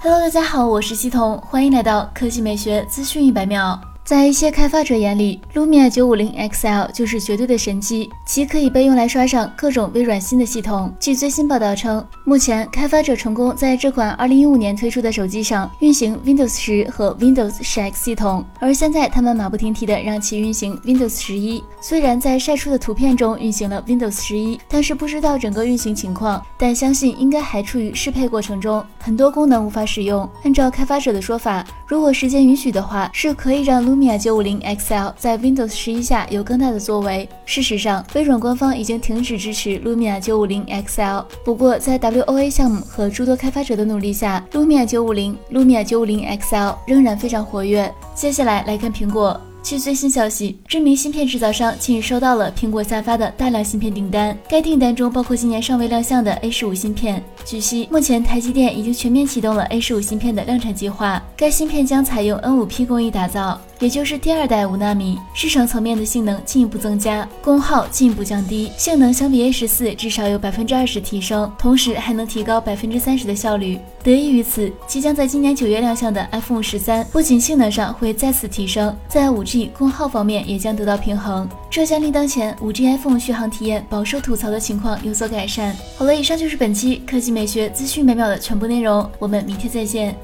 Hello，大家好，我是西彤，欢迎来到科技美学资讯一百秒。在一些开发者眼里，Lumia 950 XL 就是绝对的神机，其可以被用来刷上各种微软新的系统。据最新报道称，目前开发者成功在这款2015年推出的手机上运行 Windows 10和 Windows 10X 系统，而现在他们马不停蹄的让其运行 Windows 11。虽然在晒出的图片中运行了 Windows 11，但是不知道整个运行情况，但相信应该还处于适配过程中，很多功能无法使用。按照开发者的说法，如果时间允许的话，是可以让 Lumia Lumia 950 XL 在 Windows 11下有更大的作为。事实上，微软官方已经停止支持 Lumia 950 XL。不过，在 WOA 项目和诸多开发者的努力下，Lumia 950、Lumia 950 XL 仍然非常活跃。接下来来看苹果。据最新消息，知名芯片制造商近日收到了苹果下发的大量芯片订单，该订单中包括今年尚未亮相的 A 十五芯片。据悉，目前台积电已经全面启动了 A 十五芯片的量产计划，该芯片将采用 N 五 P 工艺打造。也就是第二代五纳米，市场层面的性能进一步增加，功耗进一步降低，性能相比 A 十四至少有百分之二十提升，同时还能提高百分之三十的效率。得益于此，即将在今年九月亮相的 iPhone 十三不仅性能上会再次提升，在五 G 功耗方面也将得到平衡，这将令当前五 G iPhone 续航体验饱受吐槽的情况有所改善。好了，以上就是本期科技美学资讯每秒的全部内容，我们明天再见。